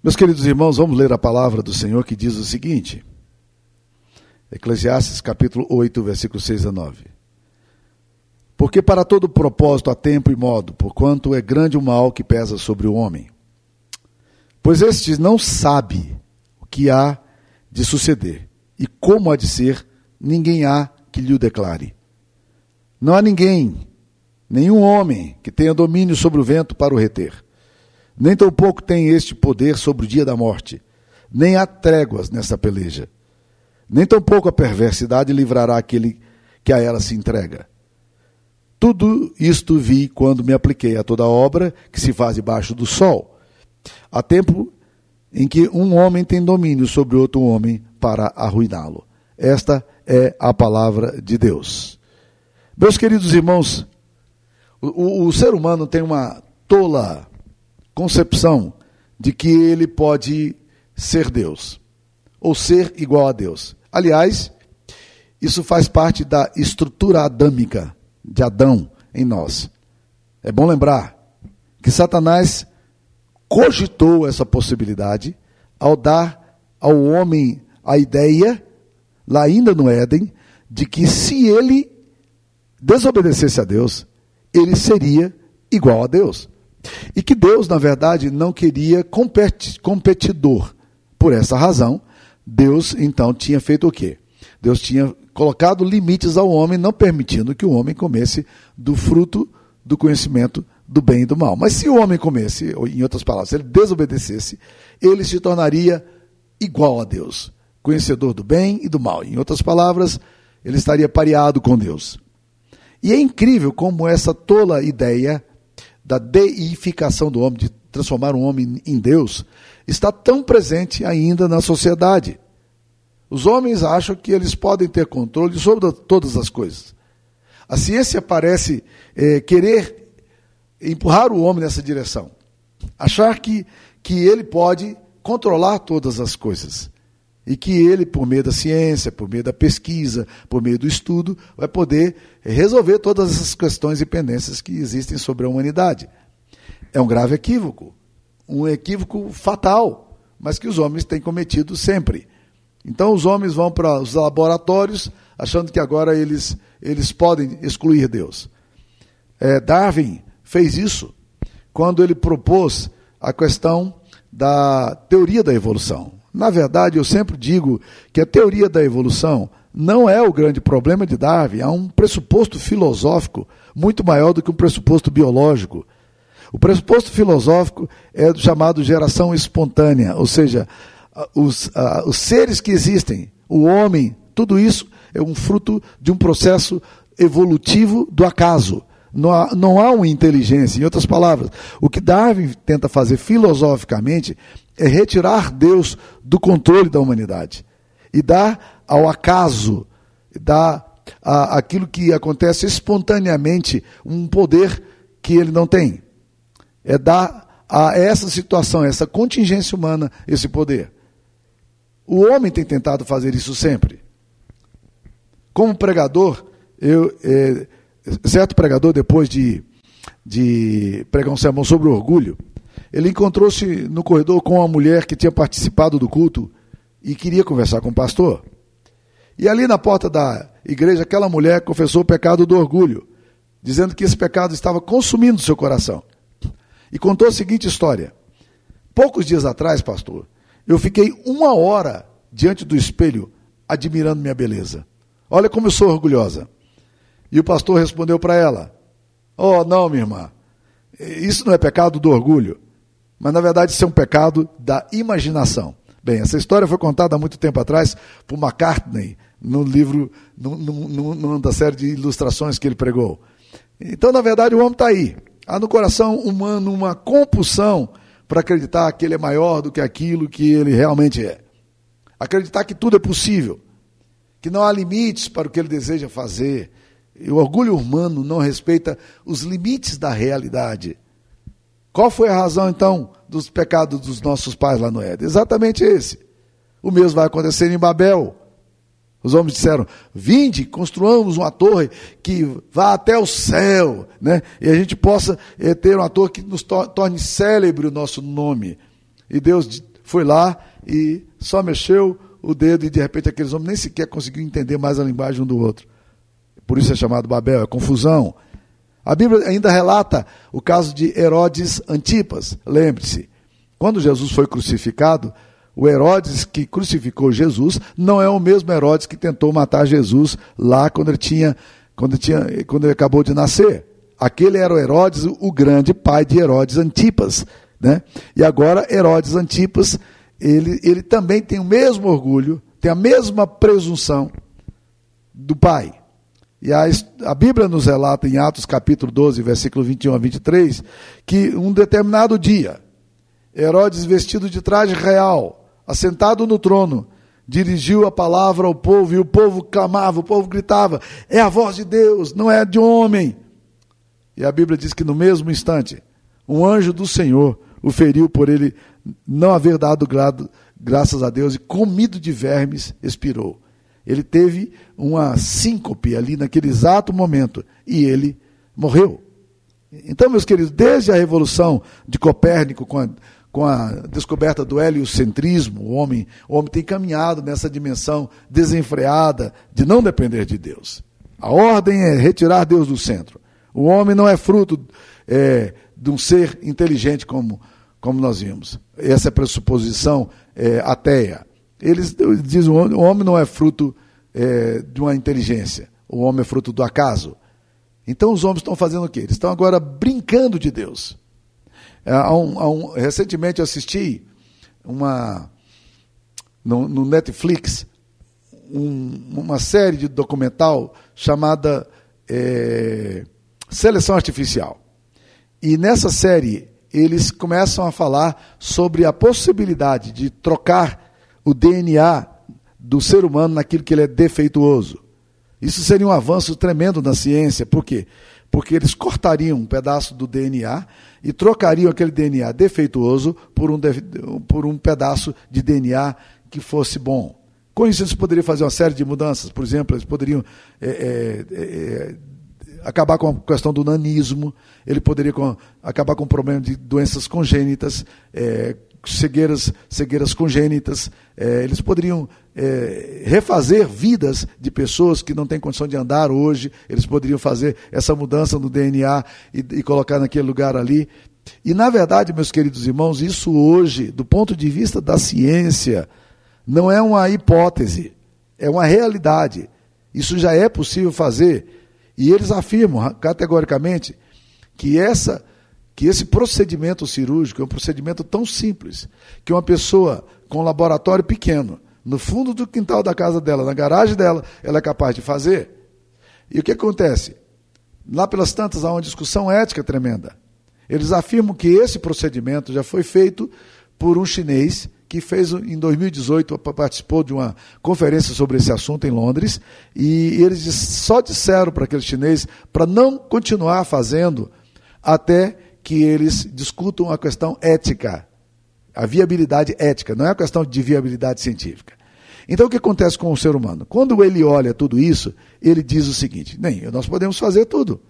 Meus queridos irmãos, vamos ler a palavra do Senhor que diz o seguinte: Eclesiastes capítulo 8, versículo 6 a 9. Porque para todo propósito há tempo e modo, porquanto é grande o mal que pesa sobre o homem. Pois este não sabe o que há de suceder, e como há de ser, ninguém há que lhe o declare. Não há ninguém, nenhum homem, que tenha domínio sobre o vento para o reter. Nem tampouco tem este poder sobre o dia da morte. Nem há tréguas nessa peleja nem tampouco a perversidade livrará aquele que a ela se entrega. Tudo isto vi quando me apliquei a toda obra que se faz debaixo do sol. Há tempo em que um homem tem domínio sobre outro homem para arruiná-lo. Esta é a palavra de Deus. Meus queridos irmãos, o, o, ser humano tem uma tola concepção de que ele pode ser Deus, ou ser igual a Deus. Aliás, isso faz parte da estrutura adâmica de Adão em nós. É bom lembrar que Satanás cogitou essa possibilidade ao dar ao homem a ideia, lá ainda no Éden, de que se ele desobedecesse a Deus, ele seria igual a Deus. E que Deus, na verdade, não queria competidor. Por essa razão, Deus então tinha feito o quê? Deus tinha colocado limites ao homem, não permitindo que o homem comesse do fruto do conhecimento do bem e do mal. Mas se o homem comesse, ou em outras palavras, se ele desobedecesse, ele se tornaria igual a Deus, conhecedor do bem e do mal. Em outras palavras, ele estaria pareado com Deus. E é incrível como essa tola ideia da deificação do homem, de transformar um homem em Deus, está tão presente ainda na sociedade. Os homens acham que eles podem ter controle sobre todas as coisas. A ciência parece é, querer empurrar o homem nessa direção. Achar que, que ele pode controlar todas as coisas. E que ele, por meio da ciência, por meio da pesquisa, por meio do estudo, vai poder resolver todas essas questões e pendências que existem sobre a humanidade. É um grave equívoco um equívoco fatal, mas que os homens têm cometido sempre. Então os homens vão para os laboratórios achando que agora eles, eles podem excluir Deus. É, Darwin fez isso quando ele propôs a questão da teoria da evolução. Na verdade, eu sempre digo que a teoria da evolução não é o grande problema de Darwin, há um pressuposto filosófico muito maior do que um pressuposto biológico. O pressuposto filosófico é do chamado geração espontânea, ou seja, os, os seres que existem, o homem, tudo isso é um fruto de um processo evolutivo do acaso. Não há, não há uma inteligência. Em outras palavras, o que Darwin tenta fazer filosoficamente é retirar Deus do controle da humanidade e dar ao acaso, dar aquilo que acontece espontaneamente um poder que ele não tem é dar a essa situação, essa contingência humana, esse poder. O homem tem tentado fazer isso sempre. Como pregador, eu, é, certo pregador, depois de, de pregar um sermão sobre orgulho, ele encontrou-se no corredor com uma mulher que tinha participado do culto e queria conversar com o pastor. E ali na porta da igreja, aquela mulher confessou o pecado do orgulho, dizendo que esse pecado estava consumindo seu coração e contou a seguinte história. Poucos dias atrás, pastor, eu fiquei uma hora diante do espelho admirando minha beleza. Olha como eu sou orgulhosa. E o pastor respondeu para ela: Oh, não, minha irmã, isso não é pecado do orgulho, mas na verdade isso é um pecado da imaginação. Bem, essa história foi contada há muito tempo atrás por McCartney, no livro, numa da série de ilustrações que ele pregou. Então, na verdade, o homem está aí. Há no coração humano uma compulsão para acreditar que ele é maior do que aquilo que ele realmente é. Acreditar que tudo é possível, que não há limites para o que ele deseja fazer. E o orgulho humano não respeita os limites da realidade. Qual foi a razão, então, dos pecados dos nossos pais lá no Éden? Exatamente esse. O mesmo vai acontecer em Babel. Os homens disseram: Vinde, construamos uma torre que vá até o céu, né? e a gente possa é, ter uma torre que nos to torne célebre o nosso nome. E Deus foi lá e só mexeu o dedo e de repente aqueles homens nem sequer conseguiram entender mais a linguagem um do outro. Por isso é chamado Babel, é confusão. A Bíblia ainda relata o caso de Herodes Antipas. Lembre-se, quando Jesus foi crucificado, o Herodes que crucificou Jesus não é o mesmo Herodes que tentou matar Jesus lá quando ele tinha, quando ele, tinha, quando ele acabou de nascer. Aquele era o Herodes, o grande pai de Herodes Antipas. Né? E agora Herodes Antipas ele, ele também tem o mesmo orgulho, tem a mesma presunção do pai. E a, a Bíblia nos relata em Atos capítulo 12, versículo 21 a 23, que um determinado dia, Herodes, vestido de traje real, assentado no trono, dirigiu a palavra ao povo, e o povo clamava, o povo gritava: É a voz de Deus, não é de homem. E a Bíblia diz que no mesmo instante, um anjo do Senhor o feriu por ele não haver dado graças a Deus e comido de vermes, expirou. Ele teve uma síncope ali naquele exato momento e ele morreu. Então, meus queridos, desde a revolução de Copérnico, com a, com a descoberta do heliocentrismo, o homem, o homem tem caminhado nessa dimensão desenfreada de não depender de Deus. A ordem é retirar Deus do centro. O homem não é fruto é, de um ser inteligente como como nós vimos. Essa é a pressuposição é, ateia. Eles dizem o homem não é fruto é, de uma inteligência, o homem é fruto do acaso. Então os homens estão fazendo o quê? Eles estão agora brincando de Deus. É, há um, há um, recentemente eu assisti uma no, no Netflix um, uma série de documental chamada é, Seleção Artificial. E nessa série eles começam a falar sobre a possibilidade de trocar o DNA do ser humano naquilo que ele é defeituoso. Isso seria um avanço tremendo na ciência. Por quê? Porque eles cortariam um pedaço do DNA e trocariam aquele DNA defeituoso por um, por um pedaço de DNA que fosse bom. Com isso, eles poderiam fazer uma série de mudanças. Por exemplo, eles poderiam é, é, é, acabar com a questão do nanismo, ele poderia com, acabar com o problema de doenças congênitas, é, cegueiras, cegueiras congênitas, é, eles poderiam é, refazer vidas de pessoas que não têm condição de andar hoje, eles poderiam fazer essa mudança no DNA e, e colocar naquele lugar ali. E, na verdade, meus queridos irmãos, isso hoje, do ponto de vista da ciência, não é uma hipótese, é uma realidade. Isso já é possível fazer e eles afirmam categoricamente que essa que esse procedimento cirúrgico é um procedimento tão simples que uma pessoa com um laboratório pequeno, no fundo do quintal da casa dela, na garagem dela, ela é capaz de fazer. E o que acontece? Lá pelas tantas há uma discussão ética tremenda. Eles afirmam que esse procedimento já foi feito por um chinês que fez em 2018, participou de uma conferência sobre esse assunto em Londres, e eles só disseram para aquele chinês para não continuar fazendo até que eles discutam a questão ética, a viabilidade ética, não é a questão de viabilidade científica. Então o que acontece com o ser humano? Quando ele olha tudo isso, ele diz o seguinte: nem nós podemos fazer tudo,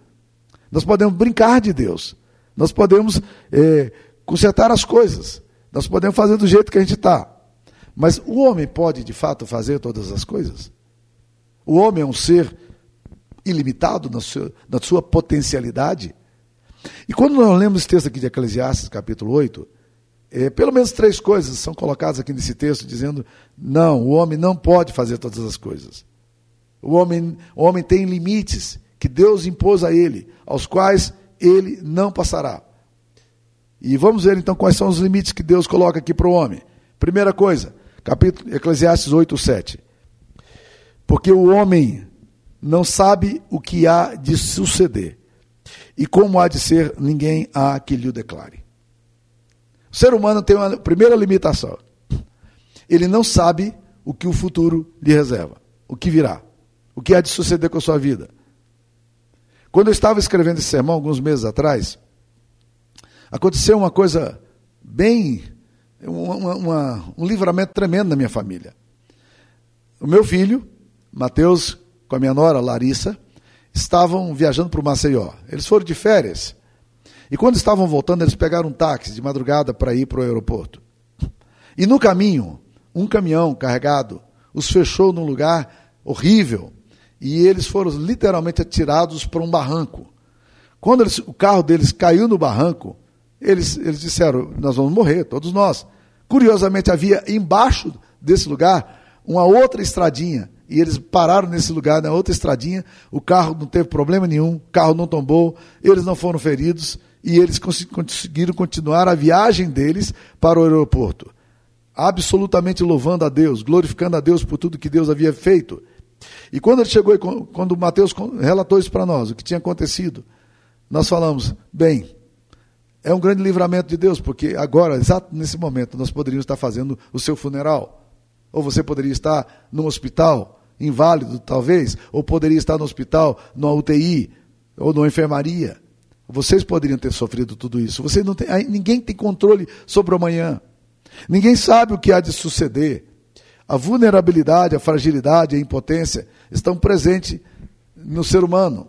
nós podemos brincar de Deus, nós podemos é, consertar as coisas. Nós podemos fazer do jeito que a gente está. Mas o homem pode, de fato, fazer todas as coisas? O homem é um ser ilimitado na sua, na sua potencialidade? E quando nós lemos esse texto aqui de Eclesiastes, capítulo 8, é, pelo menos três coisas são colocadas aqui nesse texto, dizendo: não, o homem não pode fazer todas as coisas. O homem, o homem tem limites que Deus impôs a ele, aos quais ele não passará. E vamos ver então quais são os limites que Deus coloca aqui para o homem. Primeira coisa, capítulo Eclesiastes 8, 7. Porque o homem não sabe o que há de suceder, e como há de ser, ninguém há que lhe o declare. O ser humano tem uma primeira limitação. Ele não sabe o que o futuro lhe reserva, o que virá, o que há de suceder com a sua vida. Quando eu estava escrevendo esse sermão, alguns meses atrás, aconteceu uma coisa bem. Uma, uma, um livramento tremendo na minha família. O meu filho, Mateus, com a minha nora, Larissa, estavam viajando para o Maceió. Eles foram de férias. E quando estavam voltando, eles pegaram um táxi de madrugada para ir para o aeroporto. E no caminho, um caminhão carregado os fechou num lugar horrível e eles foram literalmente atirados para um barranco. Quando eles, o carro deles caiu no barranco, eles, eles disseram: Nós vamos morrer, todos nós. Curiosamente, havia embaixo desse lugar uma outra estradinha. E eles pararam nesse lugar, na outra estradinha. O carro não teve problema nenhum, o carro não tombou, eles não foram feridos e eles conseguiram continuar a viagem deles para o aeroporto. Absolutamente louvando a Deus, glorificando a Deus por tudo que Deus havia feito. E quando ele chegou, quando Mateus relatou isso para nós, o que tinha acontecido, nós falamos: bem, é um grande livramento de Deus, porque agora, exato nesse momento, nós poderíamos estar fazendo o seu funeral. Ou você poderia estar num hospital, inválido talvez, ou poderia estar no hospital, numa UTI, ou numa enfermaria. Vocês poderiam ter sofrido tudo isso. Você não tem, ninguém tem controle sobre o amanhã. Ninguém sabe o que há de suceder. A vulnerabilidade, a fragilidade, a impotência estão presentes no ser humano.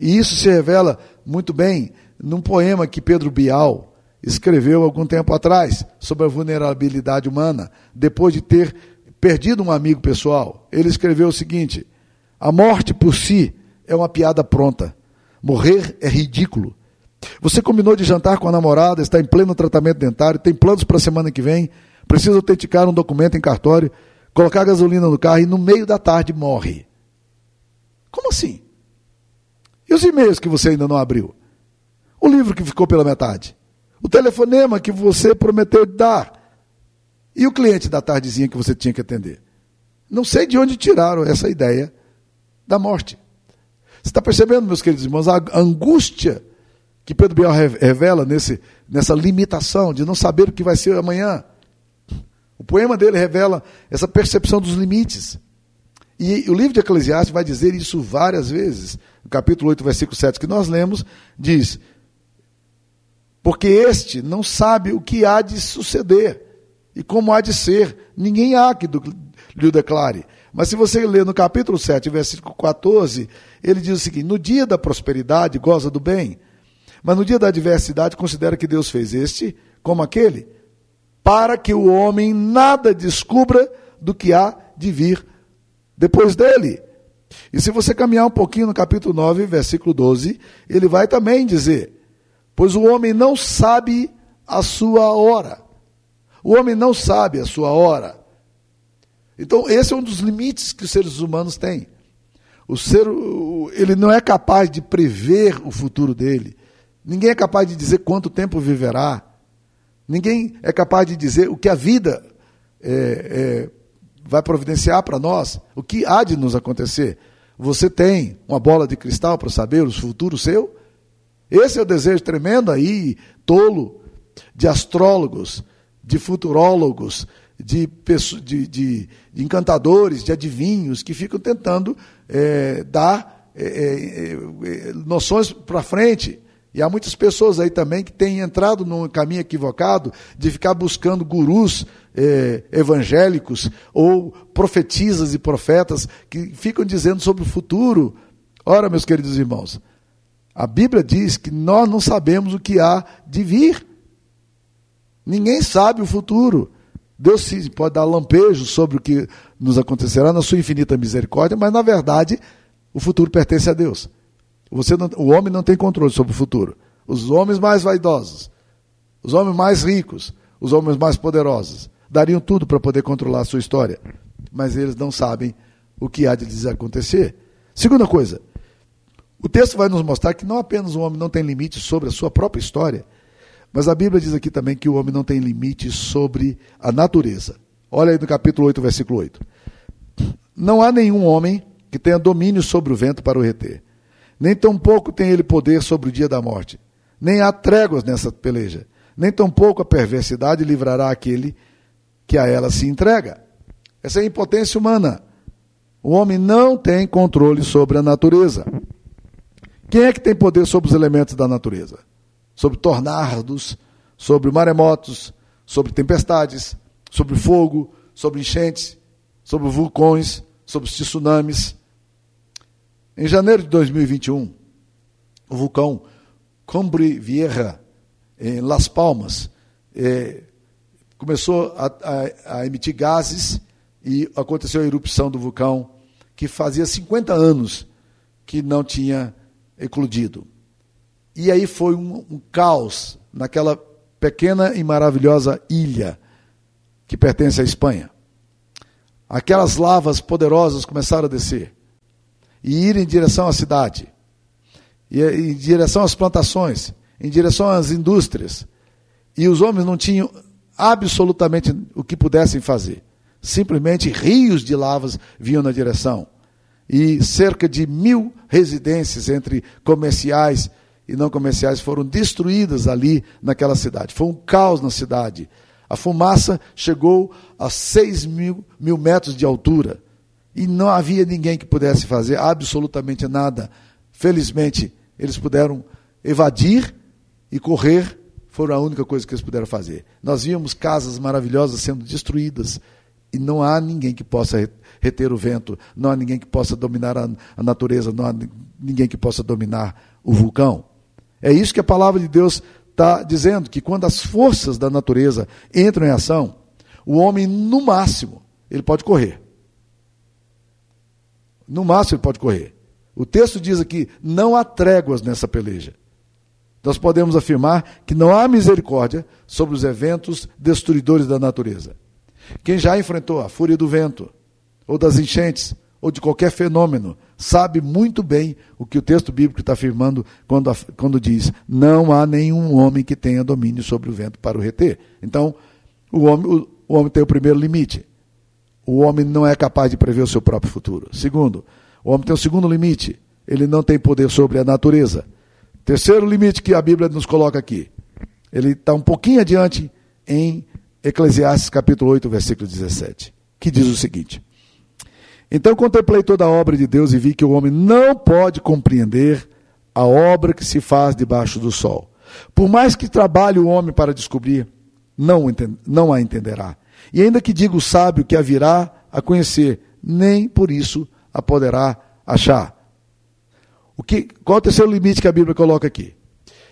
E isso se revela muito bem num poema que Pedro Bial escreveu algum tempo atrás sobre a vulnerabilidade humana, depois de ter perdido um amigo pessoal. Ele escreveu o seguinte: A morte por si é uma piada pronta. Morrer é ridículo. Você combinou de jantar com a namorada, está em pleno tratamento dentário, tem planos para a semana que vem, precisa autenticar um documento em cartório, colocar gasolina no carro e no meio da tarde morre. Como assim? E os e-mails que você ainda não abriu? O livro que ficou pela metade. O telefonema que você prometeu dar. E o cliente da tardezinha que você tinha que atender. Não sei de onde tiraram essa ideia da morte. Você está percebendo, meus queridos irmãos, a angústia que Pedro Biel revela nesse, nessa limitação de não saber o que vai ser amanhã. O poema dele revela essa percepção dos limites. E o livro de Eclesiastes vai dizer isso várias vezes. No capítulo 8, versículo 7 que nós lemos, diz: porque este não sabe o que há de suceder e como há de ser. Ninguém há que lhe o declare. Mas se você ler no capítulo 7, versículo 14, ele diz o seguinte: No dia da prosperidade goza do bem, mas no dia da adversidade considera que Deus fez este como aquele, para que o homem nada descubra do que há de vir depois dele. E se você caminhar um pouquinho no capítulo 9, versículo 12, ele vai também dizer: pois o homem não sabe a sua hora. O homem não sabe a sua hora. Então, esse é um dos limites que os seres humanos têm. O ser, ele não é capaz de prever o futuro dele. Ninguém é capaz de dizer quanto tempo viverá. Ninguém é capaz de dizer o que a vida é, é, vai providenciar para nós, o que há de nos acontecer. Você tem uma bola de cristal para saber o futuro seu? Esse é o desejo tremendo aí, tolo, de astrólogos, de futurólogos, de, de, de, de encantadores, de adivinhos, que ficam tentando é, dar é, é, é noções para frente. E há muitas pessoas aí também que têm entrado num caminho equivocado de ficar buscando gurus é, evangélicos ou profetisas e profetas que ficam dizendo sobre o futuro. Ora, meus queridos irmãos, a Bíblia diz que nós não sabemos o que há de vir. Ninguém sabe o futuro. Deus sim pode dar lampejos sobre o que nos acontecerá na sua infinita misericórdia, mas na verdade o futuro pertence a Deus. Você não, o homem não tem controle sobre o futuro. Os homens mais vaidosos, os homens mais ricos, os homens mais poderosos, dariam tudo para poder controlar a sua história, mas eles não sabem o que há de lhes acontecer. Segunda coisa, o texto vai nos mostrar que não apenas o homem não tem limite sobre a sua própria história, mas a Bíblia diz aqui também que o homem não tem limite sobre a natureza. Olha aí no capítulo 8, versículo 8. Não há nenhum homem que tenha domínio sobre o vento para o reter, nem tampouco tem ele poder sobre o dia da morte. Nem há tréguas nessa peleja, nem tampouco a perversidade livrará aquele que a ela se entrega. Essa é a impotência humana. O homem não tem controle sobre a natureza. Quem é que tem poder sobre os elementos da natureza? Sobre tornados, sobre maremotos, sobre tempestades, sobre fogo, sobre enchentes, sobre vulcões, sobre tsunamis. Em janeiro de 2021, o vulcão Cumbre Vieja, em Las Palmas, é, começou a, a, a emitir gases e aconteceu a erupção do vulcão, que fazia 50 anos que não tinha eclodido. E aí foi um, um caos naquela pequena e maravilhosa ilha que pertence à Espanha. Aquelas lavas poderosas começaram a descer e ir em direção à cidade, e em direção às plantações, em direção às indústrias. E os homens não tinham absolutamente o que pudessem fazer. Simplesmente rios de lavas vinham na direção. E cerca de mil residências entre comerciais e não comerciais foram destruídas ali naquela cidade. Foi um caos na cidade. A fumaça chegou a 6 mil, mil metros de altura. E não havia ninguém que pudesse fazer absolutamente nada. Felizmente, eles puderam evadir e correr, foram a única coisa que eles puderam fazer. Nós víamos casas maravilhosas sendo destruídas e não há ninguém que possa reter o vento, não há ninguém que possa dominar a natureza, não há ninguém que possa dominar o vulcão. É isso que a palavra de Deus está dizendo, que quando as forças da natureza entram em ação, o homem, no máximo, ele pode correr. No máximo ele pode correr. O texto diz aqui: não há tréguas nessa peleja. Nós podemos afirmar que não há misericórdia sobre os eventos destruidores da natureza. Quem já enfrentou a fúria do vento, ou das enchentes, ou de qualquer fenômeno, sabe muito bem o que o texto bíblico está afirmando quando, quando diz: não há nenhum homem que tenha domínio sobre o vento para o reter. Então, o homem, o, o homem tem o primeiro limite. O homem não é capaz de prever o seu próprio futuro. Segundo, o homem tem o segundo limite. Ele não tem poder sobre a natureza. Terceiro limite que a Bíblia nos coloca aqui. Ele está um pouquinho adiante em Eclesiastes capítulo 8, versículo 17, que diz o seguinte: Então contemplei toda a obra de Deus e vi que o homem não pode compreender a obra que se faz debaixo do sol. Por mais que trabalhe o homem para descobrir, não, não a entenderá. E ainda que diga o sábio que a virá a conhecer, nem por isso a poderá achar. O que, qual é o terceiro limite que a Bíblia coloca aqui?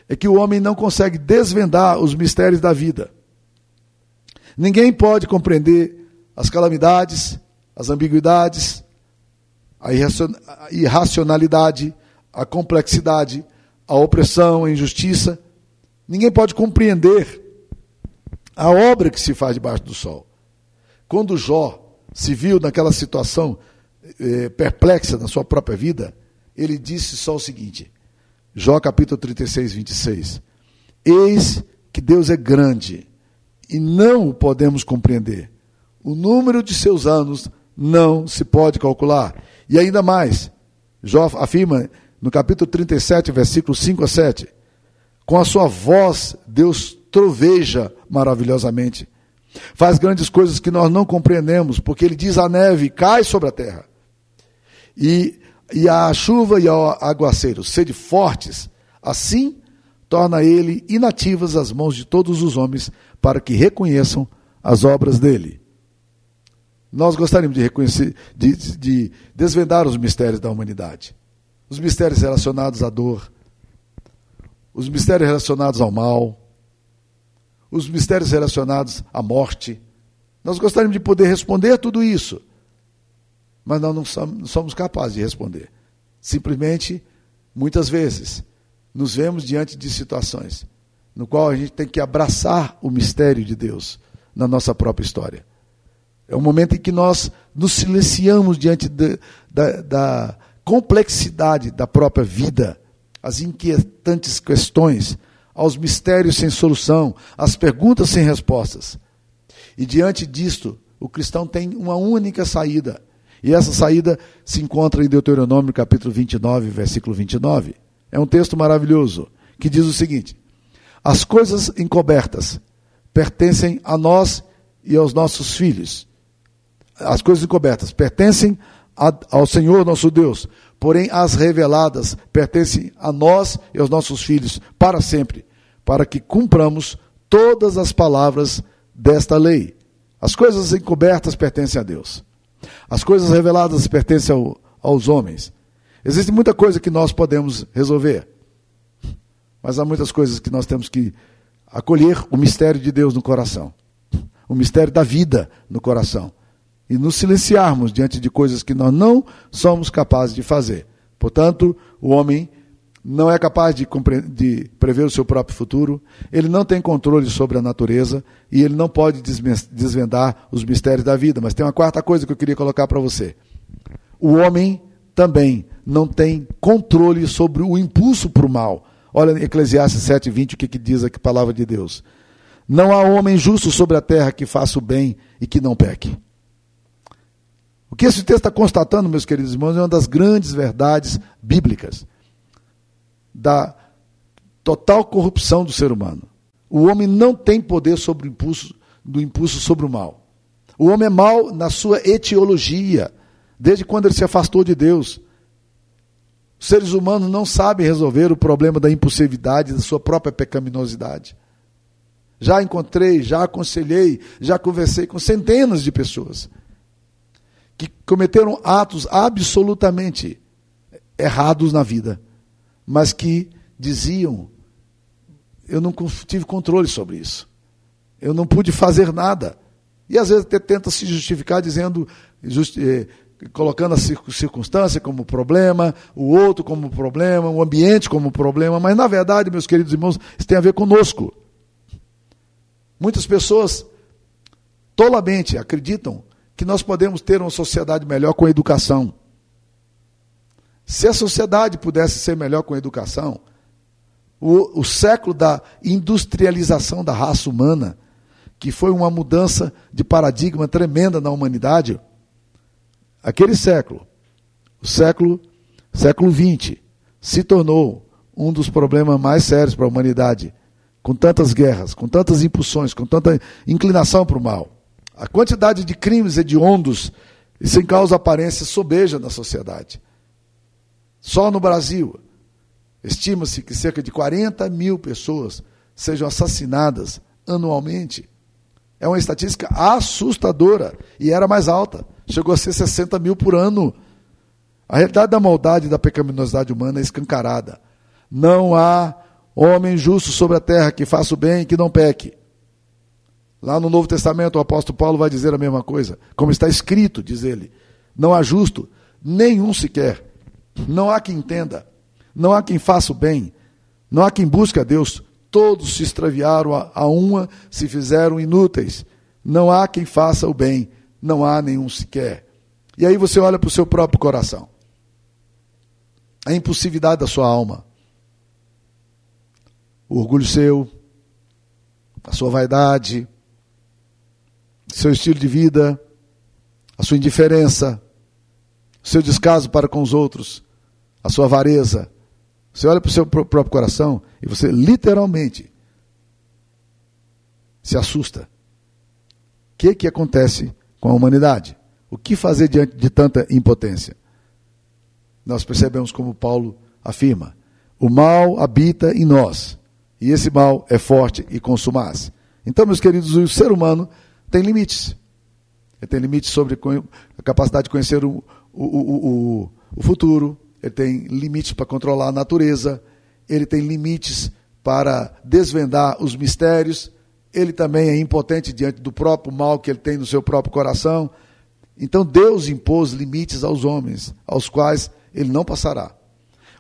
É que o homem não consegue desvendar os mistérios da vida. Ninguém pode compreender as calamidades, as ambiguidades, a irracionalidade, a complexidade, a opressão, a injustiça. Ninguém pode compreender a obra que se faz debaixo do sol. Quando Jó se viu naquela situação eh, perplexa na sua própria vida, ele disse só o seguinte: Jó capítulo 36, 26. Eis que Deus é grande e não o podemos compreender. O número de seus anos não se pode calcular. E ainda mais, Jó afirma no capítulo 37, versículos 5 a 7, com a sua voz Deus troveja maravilhosamente. Faz grandes coisas que nós não compreendemos, porque ele diz a neve cai sobre a terra. E, e a chuva e o aguaceiro sede fortes, assim torna ele inativas as mãos de todos os homens para que reconheçam as obras dele. Nós gostaríamos de reconhecer, de, de desvendar os mistérios da humanidade. Os mistérios relacionados à dor, os mistérios relacionados ao mal, os mistérios relacionados à morte. Nós gostaríamos de poder responder tudo isso, mas nós não somos capazes de responder. Simplesmente, muitas vezes, nos vemos diante de situações no qual a gente tem que abraçar o mistério de Deus na nossa própria história. É um momento em que nós nos silenciamos diante de, da, da complexidade da própria vida, as inquietantes questões, aos mistérios sem solução, às perguntas sem respostas. E diante disto, o cristão tem uma única saída. E essa saída se encontra em Deuteronômio capítulo 29, versículo 29. É um texto maravilhoso que diz o seguinte: as coisas encobertas pertencem a nós e aos nossos filhos. As coisas encobertas pertencem a, ao Senhor nosso Deus, porém as reveladas pertencem a nós e aos nossos filhos para sempre, para que cumpramos todas as palavras desta lei. As coisas encobertas pertencem a Deus. As coisas reveladas pertencem ao, aos homens. Existe muita coisa que nós podemos resolver. Mas há muitas coisas que nós temos que acolher o mistério de Deus no coração. o mistério da vida no coração e nos silenciarmos diante de coisas que nós não somos capazes de fazer. Portanto, o homem não é capaz de, de, prever o seu próprio futuro, ele não tem controle sobre a natureza e ele não pode desvendar os mistérios da vida. Mas tem uma quarta coisa que eu queria colocar para você. O homem também não tem controle sobre o impulso para o mal. Olha Eclesiastes 7, 20, o que, que diz aqui a palavra de Deus. Não há homem justo sobre a terra que faça o bem e que não peque. O que esse texto está constatando, meus queridos irmãos, é uma das grandes verdades bíblicas da total corrupção do ser humano. O homem não tem poder sobre o impulso, do impulso sobre o mal. O homem é mal na sua etiologia, desde quando ele se afastou de Deus. Os seres humanos não sabem resolver o problema da impulsividade, da sua própria pecaminosidade. Já encontrei, já aconselhei, já conversei com centenas de pessoas que cometeram atos absolutamente errados na vida mas que diziam: eu não tive controle sobre isso, eu não pude fazer nada. E às vezes até tenta se justificar dizendo, justi eh, colocando a circunstância como problema, o outro como problema, o ambiente como problema, mas na verdade, meus queridos irmãos, isso tem a ver conosco. Muitas pessoas tolamente acreditam que nós podemos ter uma sociedade melhor com educação. Se a sociedade pudesse ser melhor com educação, o, o século da industrialização da raça humana, que foi uma mudança de paradigma tremenda na humanidade, aquele século, o século século 20, se tornou um dos problemas mais sérios para a humanidade, com tantas guerras, com tantas impulsões, com tanta inclinação para o mal. A quantidade de crimes hediondos e sem causa aparência sobeja na sociedade. Só no Brasil, estima-se que cerca de 40 mil pessoas sejam assassinadas anualmente. É uma estatística assustadora e era mais alta. Chegou a ser 60 mil por ano. A realidade da maldade e da pecaminosidade humana é escancarada. Não há homem justo sobre a terra que faça o bem e que não peque. Lá no Novo Testamento, o apóstolo Paulo vai dizer a mesma coisa. Como está escrito, diz ele: Não há justo, nenhum sequer. Não há quem entenda, não há quem faça o bem, não há quem busque a Deus. Todos se extraviaram a, uma, se fizeram inúteis. Não há quem faça o bem, não há nenhum sequer. E aí você olha para o seu próprio coração. A impulsividade da sua alma. O orgulho seu, a sua vaidade, seu estilo de vida, a sua indiferença, seu descaso para com os outros, a sua avareza. Você olha para o seu próprio coração e você literalmente se assusta. O que, que acontece com a humanidade? O que fazer diante de tanta impotência? Nós percebemos como Paulo afirma: o mal habita em nós, e esse mal é forte e consumaz. Então, meus queridos, o ser humano tem limites. Ele tem limites sobre a capacidade de conhecer o, o, o, o, o futuro, ele tem limites para controlar a natureza, ele tem limites para desvendar os mistérios, ele também é impotente diante do próprio mal que ele tem no seu próprio coração. Então Deus impôs limites aos homens, aos quais ele não passará.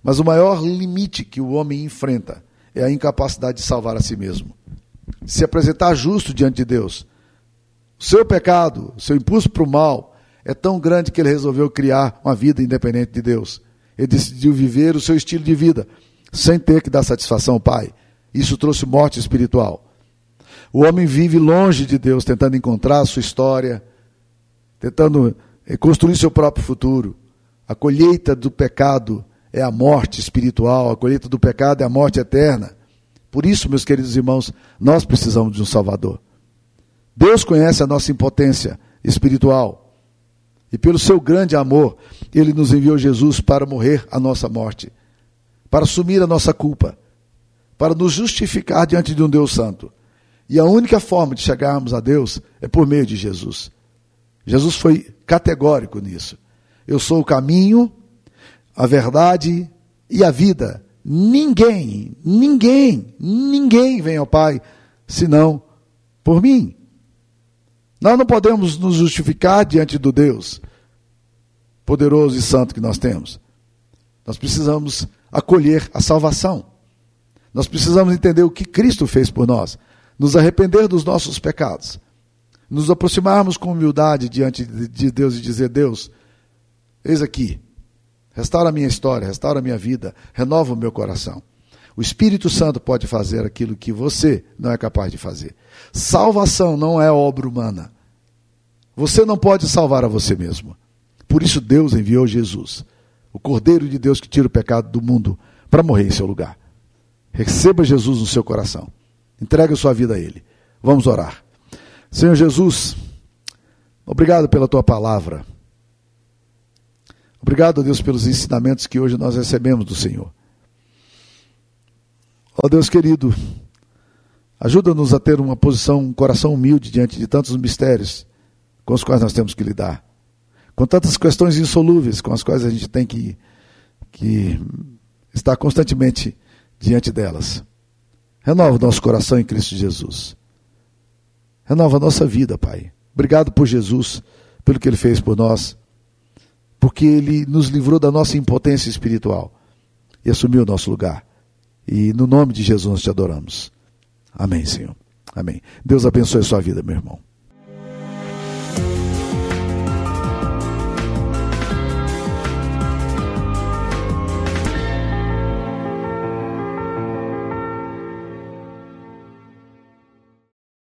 Mas o maior limite que o homem enfrenta é a incapacidade de salvar a si mesmo. Se apresentar justo diante de Deus. O seu pecado, o seu impulso para o mal, é tão grande que ele resolveu criar uma vida independente de Deus. Ele decidiu viver o seu estilo de vida, sem ter que dar satisfação ao Pai. Isso trouxe morte espiritual. O homem vive longe de Deus, tentando encontrar a sua história, tentando eh, construir seu próprio futuro. A colheita do pecado é a morte espiritual, a colheita do pecado é a morte eterna. Por isso, meus queridos irmãos, nós precisamos de um Salvador. Deus conhece a nossa impotência espiritual. E pelo seu grande amor, ele nos enviou Jesus para morrer a nossa morte, para assumir a nossa culpa, para nos justificar diante de um Deus Santo. E a única forma de chegarmos a Deus é por meio de Jesus. Jesus foi categórico nisso. Eu sou o caminho, a verdade e a vida. Ninguém, ninguém, ninguém vem ao Pai senão por mim. Nós não podemos nos justificar diante do Deus poderoso e santo que nós temos. Nós precisamos acolher a salvação. Nós precisamos entender o que Cristo fez por nós, nos arrepender dos nossos pecados, nos aproximarmos com humildade diante de Deus e dizer: Deus, eis aqui, restaura a minha história, restaura a minha vida, renova o meu coração. O Espírito Santo pode fazer aquilo que você não é capaz de fazer. Salvação não é obra humana. Você não pode salvar a você mesmo. Por isso Deus enviou Jesus, o Cordeiro de Deus que tira o pecado do mundo, para morrer em seu lugar. Receba Jesus no seu coração. Entregue a sua vida a Ele. Vamos orar. Senhor Jesus, obrigado pela tua palavra. Obrigado, Deus, pelos ensinamentos que hoje nós recebemos do Senhor. Ó Deus querido, ajuda-nos a ter uma posição, um coração humilde diante de tantos mistérios com os quais nós temos que lidar, com tantas questões insolúveis com as quais a gente tem que, que estar constantemente diante delas. Renova o nosso coração em Cristo Jesus. Renova a nossa vida, Pai. Obrigado por Jesus, pelo que Ele fez por nós, porque Ele nos livrou da nossa impotência espiritual e assumiu o nosso lugar. E no nome de Jesus nós te adoramos. Amém, Senhor. Amém. Deus abençoe a sua vida, meu irmão.